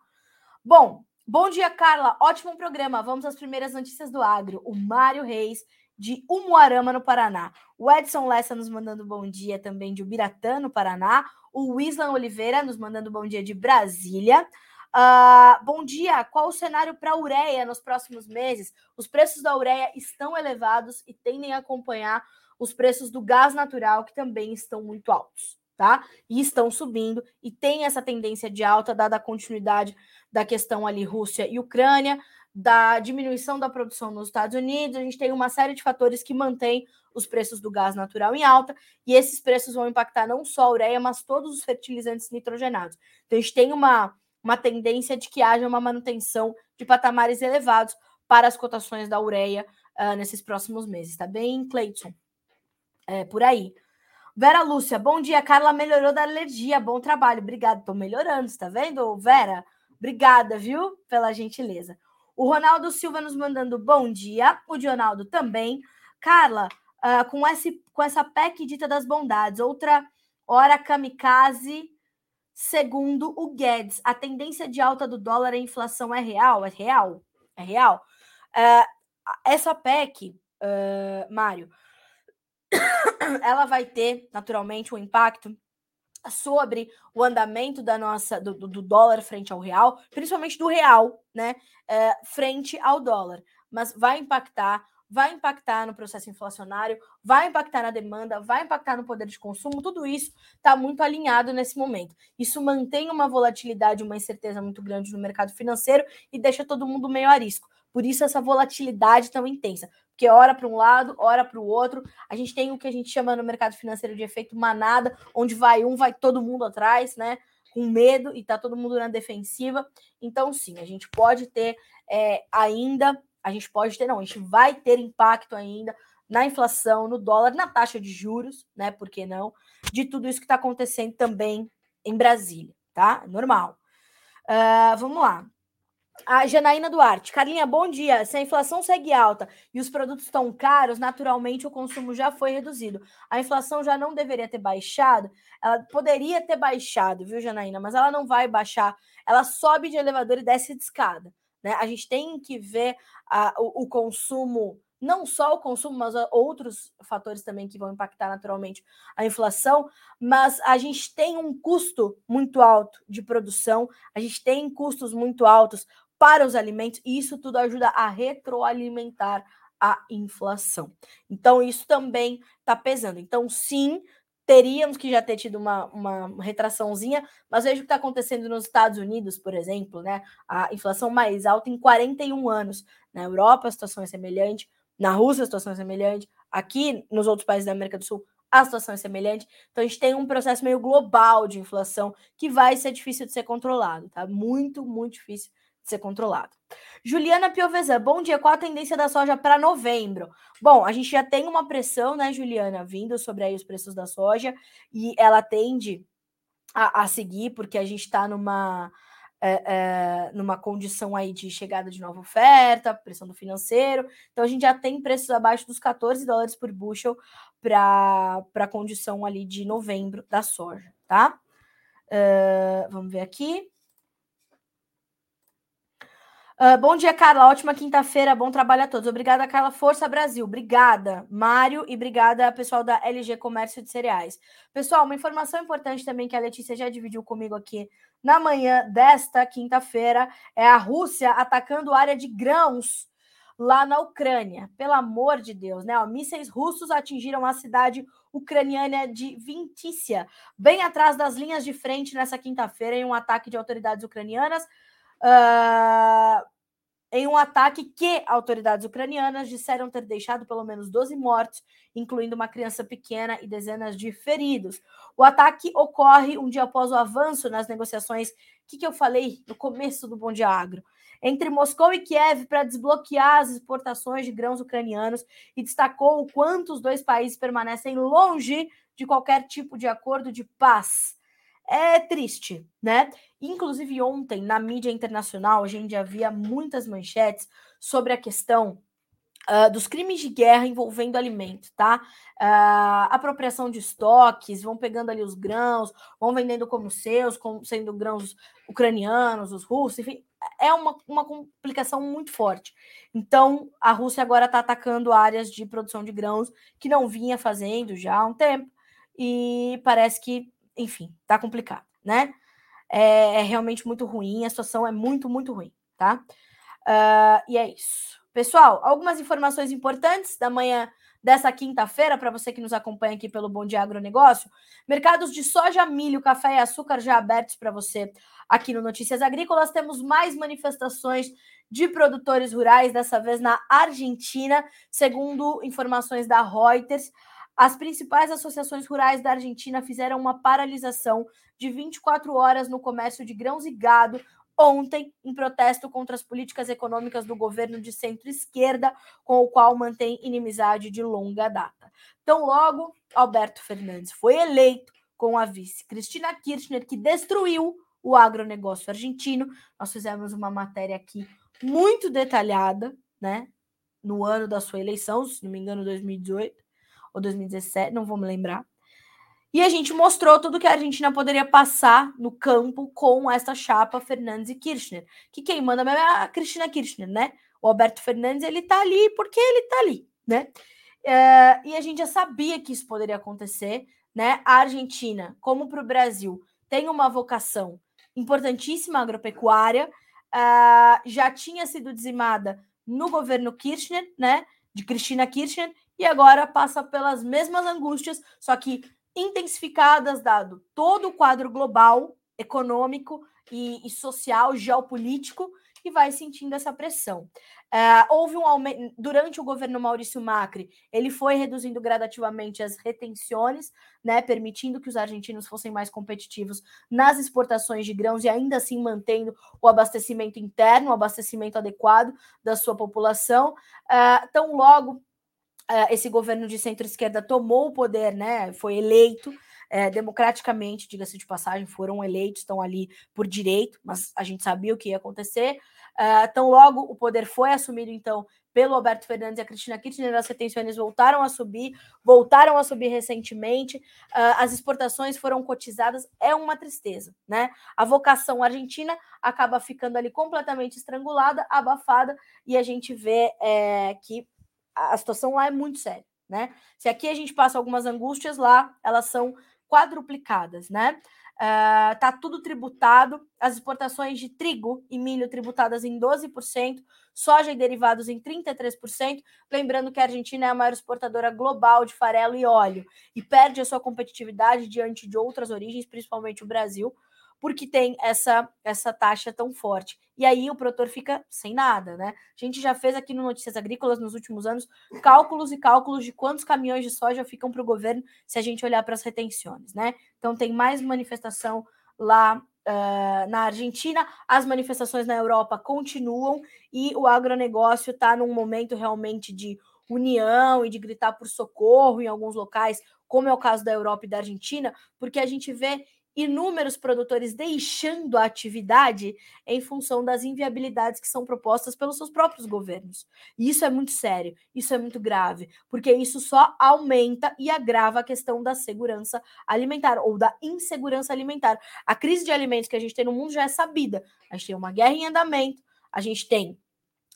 Bom, bom dia, Carla. Ótimo programa. Vamos às primeiras notícias do agro. O Mário Reis de Umuarama, no Paraná. O Edson Lessa nos mandando bom dia também de Ubiratã, no Paraná. O Wislan Oliveira nos mandando bom dia de Brasília. Uh, bom dia. Qual o cenário para a ureia nos próximos meses? Os preços da ureia estão elevados e tendem a acompanhar os preços do gás natural, que também estão muito altos, tá? E estão subindo e tem essa tendência de alta, dada a continuidade da questão ali Rússia e Ucrânia, da diminuição da produção nos Estados Unidos. A gente tem uma série de fatores que mantêm os preços do gás natural em alta, e esses preços vão impactar não só a ureia, mas todos os fertilizantes nitrogenados. Então, a gente tem uma uma tendência de que haja uma manutenção de patamares elevados para as cotações da ureia uh, nesses próximos meses, tá bem, Cleiton? É, por aí. Vera Lúcia, bom dia. Carla melhorou da alergia. Bom trabalho. Obrigada. Estou melhorando, está vendo, Vera? Obrigada, viu, pela gentileza. O Ronaldo Silva nos mandando bom dia. O Dionaldo também. Carla, uh, com, esse, com essa PEC dita das bondades, outra hora kamikaze Segundo o Guedes, a tendência de alta do dólar e inflação é real? É real? É real? Uh, essa PEC, uh, Mário, ela vai ter naturalmente um impacto sobre o andamento da nossa do, do dólar frente ao real, principalmente do real, né, uh, frente ao dólar, mas vai impactar vai impactar no processo inflacionário, vai impactar na demanda, vai impactar no poder de consumo, tudo isso está muito alinhado nesse momento. Isso mantém uma volatilidade, uma incerteza muito grande no mercado financeiro e deixa todo mundo meio a risco. Por isso essa volatilidade tão intensa, porque hora para um lado, hora para o outro. A gente tem o que a gente chama no mercado financeiro de efeito manada, onde vai um, vai todo mundo atrás, né? Com medo e tá todo mundo na defensiva. Então, sim, a gente pode ter é, ainda a gente pode ter, não, a gente vai ter impacto ainda na inflação, no dólar, na taxa de juros, né? Por que não? De tudo isso que está acontecendo também em Brasília, tá? Normal. Uh, vamos lá. A Janaína Duarte. Carlinha, bom dia. Se a inflação segue alta e os produtos estão caros, naturalmente o consumo já foi reduzido. A inflação já não deveria ter baixado. Ela poderia ter baixado, viu, Janaína? Mas ela não vai baixar. Ela sobe de elevador e desce de escada. Né? A gente tem que ver a, o, o consumo não só o consumo, mas outros fatores também que vão impactar naturalmente a inflação, mas a gente tem um custo muito alto de produção, a gente tem custos muito altos para os alimentos, e isso tudo ajuda a retroalimentar a inflação. Então, isso também está pesando. Então, sim, teríamos que já ter tido uma, uma retraçãozinha, mas veja o que está acontecendo nos Estados Unidos, por exemplo, né? A inflação mais alta em 41 anos. Na Europa, a situação é semelhante, na Rússia, a situação é semelhante, aqui nos outros países da América do Sul, a situação é semelhante. Então, a gente tem um processo meio global de inflação que vai ser difícil de ser controlado, tá? Muito, muito difícil ser controlado. Juliana Piovesan, bom dia. Qual a tendência da soja para novembro? Bom, a gente já tem uma pressão, né, Juliana, vindo sobre aí os preços da soja e ela tende a, a seguir, porque a gente está numa, é, é, numa condição aí de chegada de nova oferta, pressão do financeiro. Então a gente já tem preços abaixo dos 14 dólares por bushel para a condição ali de novembro da soja, tá? Uh, vamos ver aqui. Uh, bom dia, Carla. Ótima quinta-feira. Bom trabalho a todos. Obrigada, Carla. Força Brasil. Obrigada, Mário. E obrigada, pessoal da LG Comércio de Cereais. Pessoal, uma informação importante também que a Letícia já dividiu comigo aqui na manhã desta quinta-feira é a Rússia atacando área de grãos lá na Ucrânia. Pelo amor de Deus, né? Ó, mísseis russos atingiram a cidade ucraniana de Vintícia, bem atrás das linhas de frente nessa quinta-feira, em um ataque de autoridades ucranianas uh, em um ataque que autoridades ucranianas disseram ter deixado pelo menos 12 mortos, incluindo uma criança pequena e dezenas de feridos. O ataque ocorre um dia após o avanço nas negociações, que, que eu falei no começo do Bom Dia Agro, entre Moscou e Kiev para desbloquear as exportações de grãos ucranianos e destacou o quanto os dois países permanecem longe de qualquer tipo de acordo de paz é triste, né? Inclusive, ontem, na mídia internacional, a gente já via muitas manchetes sobre a questão Uh, dos crimes de guerra envolvendo alimento, tá? Uh, apropriação de estoques, vão pegando ali os grãos, vão vendendo como seus, como sendo grãos ucranianos, os russos, enfim, é uma, uma complicação muito forte. Então, a Rússia agora está atacando áreas de produção de grãos que não vinha fazendo já há um tempo, e parece que, enfim, tá complicado, né? É, é realmente muito ruim, a situação é muito, muito ruim, tá? Uh, e é isso. Pessoal, algumas informações importantes da manhã dessa quinta-feira, para você que nos acompanha aqui pelo Bom Dia Agronegócio. Mercados de soja, milho, café e açúcar já abertos para você aqui no Notícias Agrícolas. Temos mais manifestações de produtores rurais, dessa vez na Argentina, segundo informações da Reuters. As principais associações rurais da Argentina fizeram uma paralisação de 24 horas no comércio de grãos e gado ontem em protesto contra as políticas econômicas do governo de centro-esquerda, com o qual mantém inimizade de longa data. Então, logo, Alberto Fernandes foi eleito com a vice Cristina Kirchner, que destruiu o agronegócio argentino. Nós fizemos uma matéria aqui muito detalhada, né? No ano da sua eleição, se não me engano, 2018 ou 2017, não vou me lembrar. E a gente mostrou tudo que a Argentina poderia passar no campo com essa chapa Fernandes e Kirchner. Que quem manda mesmo é a Cristina Kirchner, né? O Alberto Fernandes, ele tá ali porque ele tá ali, né? É, e a gente já sabia que isso poderia acontecer, né? A Argentina, como para o Brasil, tem uma vocação importantíssima agropecuária, uh, já tinha sido dizimada no governo Kirchner, né? De Cristina Kirchner, e agora passa pelas mesmas angústias, só que intensificadas, dado todo o quadro global, econômico e, e social, geopolítico, e vai sentindo essa pressão. Uh, houve um aumento durante o governo Maurício Macri, ele foi reduzindo gradativamente as retenções, né, permitindo que os argentinos fossem mais competitivos nas exportações de grãos e ainda assim mantendo o abastecimento interno, o abastecimento adequado da sua população. Uh, tão logo uh, esse governo de centro-esquerda tomou o poder, né? Foi eleito é, democraticamente, diga-se de passagem, foram eleitos, estão ali por direito, mas a gente sabia o que ia acontecer. Uh, tão logo o poder foi assumido, então, pelo Alberto Fernandes e a Cristina Kirchner, as retenções voltaram a subir, voltaram a subir recentemente, uh, as exportações foram cotizadas, é uma tristeza, né? A vocação argentina acaba ficando ali completamente estrangulada, abafada, e a gente vê é, que a situação lá é muito séria, né? Se aqui a gente passa algumas angústias, lá elas são quadruplicadas, né? Uh, tá tudo tributado, as exportações de trigo e milho tributadas em 12%, soja e derivados em 33%. Lembrando que a Argentina é a maior exportadora global de farelo e óleo e perde a sua competitividade diante de outras origens, principalmente o Brasil, porque tem essa, essa taxa tão forte. E aí o produtor fica sem nada, né? A gente já fez aqui no Notícias Agrícolas nos últimos anos cálculos e cálculos de quantos caminhões de soja ficam para o governo se a gente olhar para as retenções, né? Então tem mais manifestação lá uh, na Argentina, as manifestações na Europa continuam e o agronegócio está num momento realmente de união e de gritar por socorro em alguns locais, como é o caso da Europa e da Argentina, porque a gente vê inúmeros produtores deixando a atividade em função das inviabilidades que são propostas pelos seus próprios governos. E isso é muito sério, isso é muito grave, porque isso só aumenta e agrava a questão da segurança alimentar ou da insegurança alimentar. A crise de alimentos que a gente tem no mundo já é sabida. A gente tem uma guerra em andamento, a gente tem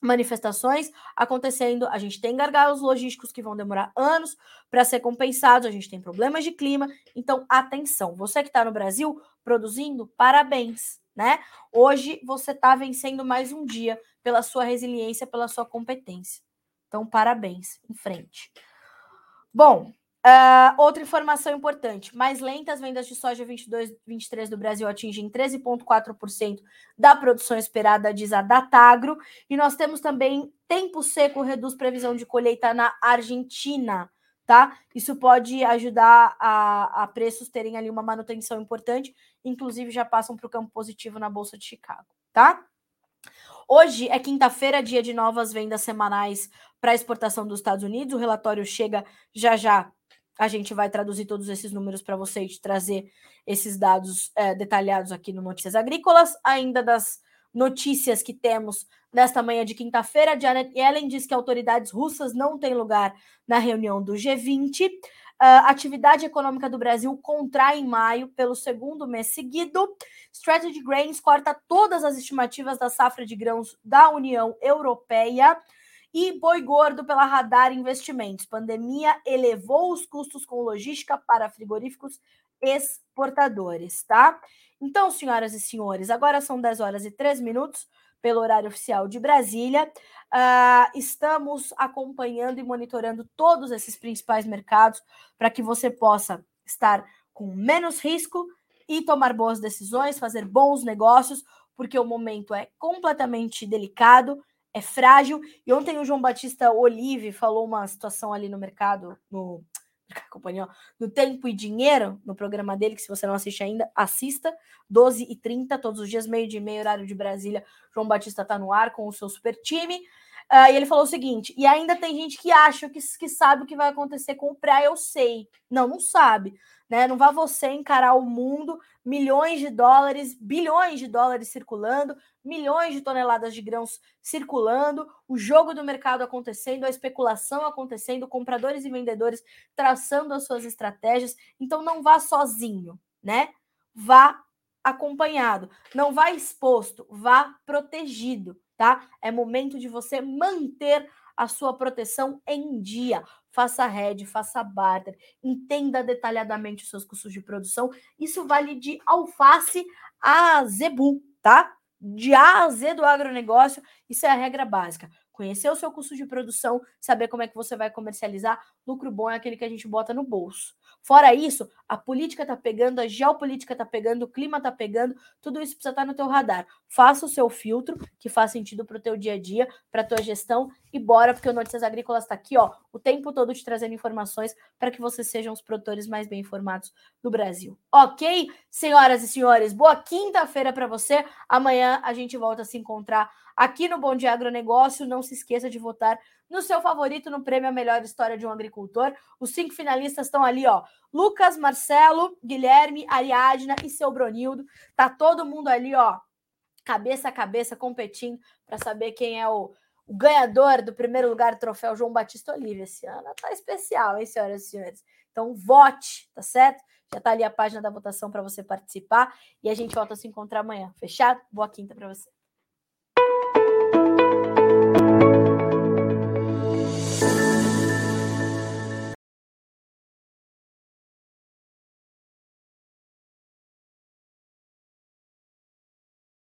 manifestações acontecendo, a gente tem gargalos logísticos que vão demorar anos para ser compensados, a gente tem problemas de clima, então atenção, você que está no Brasil produzindo, parabéns, né? Hoje você está vencendo mais um dia pela sua resiliência, pela sua competência. Então, parabéns, em frente. Bom, Uh, outra informação importante: mais lentas vendas de soja 22, 23 do Brasil atingem 13,4% da produção esperada, diz a Datagro. E nós temos também tempo seco reduz previsão de colheita na Argentina, tá? Isso pode ajudar a, a preços terem ali uma manutenção importante, inclusive já passam para o campo positivo na Bolsa de Chicago, tá? Hoje é quinta-feira, dia de novas vendas semanais para exportação dos Estados Unidos. O relatório chega já já a gente vai traduzir todos esses números para você e trazer esses dados é, detalhados aqui no Notícias Agrícolas, ainda das notícias que temos nesta manhã de quinta-feira. Janet Yellen diz que autoridades russas não têm lugar na reunião do G20. A uh, atividade econômica do Brasil contrai em maio pelo segundo mês seguido. Strategy Grains corta todas as estimativas da safra de grãos da União Europeia. E boi gordo pela Radar Investimentos. Pandemia elevou os custos com logística para frigoríficos exportadores, tá? Então, senhoras e senhores, agora são 10 horas e 3 minutos pelo horário oficial de Brasília. Uh, estamos acompanhando e monitorando todos esses principais mercados para que você possa estar com menos risco e tomar boas decisões, fazer bons negócios, porque o momento é completamente delicado, é frágil. E ontem o João Batista Olive falou uma situação ali no mercado, no companhia, no Tempo e Dinheiro, no programa dele, que se você não assiste ainda, assista, 12 e 30 todos os dias, meio de meio, horário de Brasília, João Batista está no ar com o seu super time, uh, e ele falou o seguinte, e ainda tem gente que acha que, que sabe o que vai acontecer com o pré, eu sei, não, não sabe, né, não vá você encarar o mundo, milhões de dólares, bilhões de dólares circulando, milhões de toneladas de grãos circulando, o jogo do mercado acontecendo, a especulação acontecendo, compradores e vendedores traçando as suas estratégias. Então não vá sozinho, né? Vá acompanhado, não vá exposto, vá protegido, tá? É momento de você manter a sua proteção em dia. Faça head, faça barter, entenda detalhadamente os seus custos de produção. Isso vale de alface a zebu, tá? de A a Z do agronegócio, isso é a regra básica. Conhecer o seu custo de produção, saber como é que você vai comercializar. Lucro bom é aquele que a gente bota no bolso. Fora isso, a política tá pegando, a geopolítica tá pegando, o clima tá pegando, tudo isso precisa estar tá no teu radar. Faça o seu filtro, que faz sentido para o teu dia a dia, para tua gestão e bora, porque o Notícias Agrícolas está aqui, ó, o tempo todo te trazendo informações para que vocês sejam os produtores mais bem informados do Brasil. OK? Senhoras e senhores, boa quinta-feira para você. Amanhã a gente volta a se encontrar aqui no Bom Dia Agronegócio. Não se esqueça de votar no seu favorito no prêmio A Melhor História de um Agricultor. Os cinco finalistas estão ali, ó. Lucas, Marcelo, Guilherme, Ariadna e seu Bronildo. Tá todo mundo ali, ó, cabeça a cabeça, competindo para saber quem é o, o, ganhador do primeiro lugar do troféu João Batista Oliveira. Esse ano tá especial, hein, senhoras e senhores? Então, vote, tá certo? Já tá ali a página da votação para você participar e a gente volta a se encontrar amanhã. Fechado? Boa quinta para você.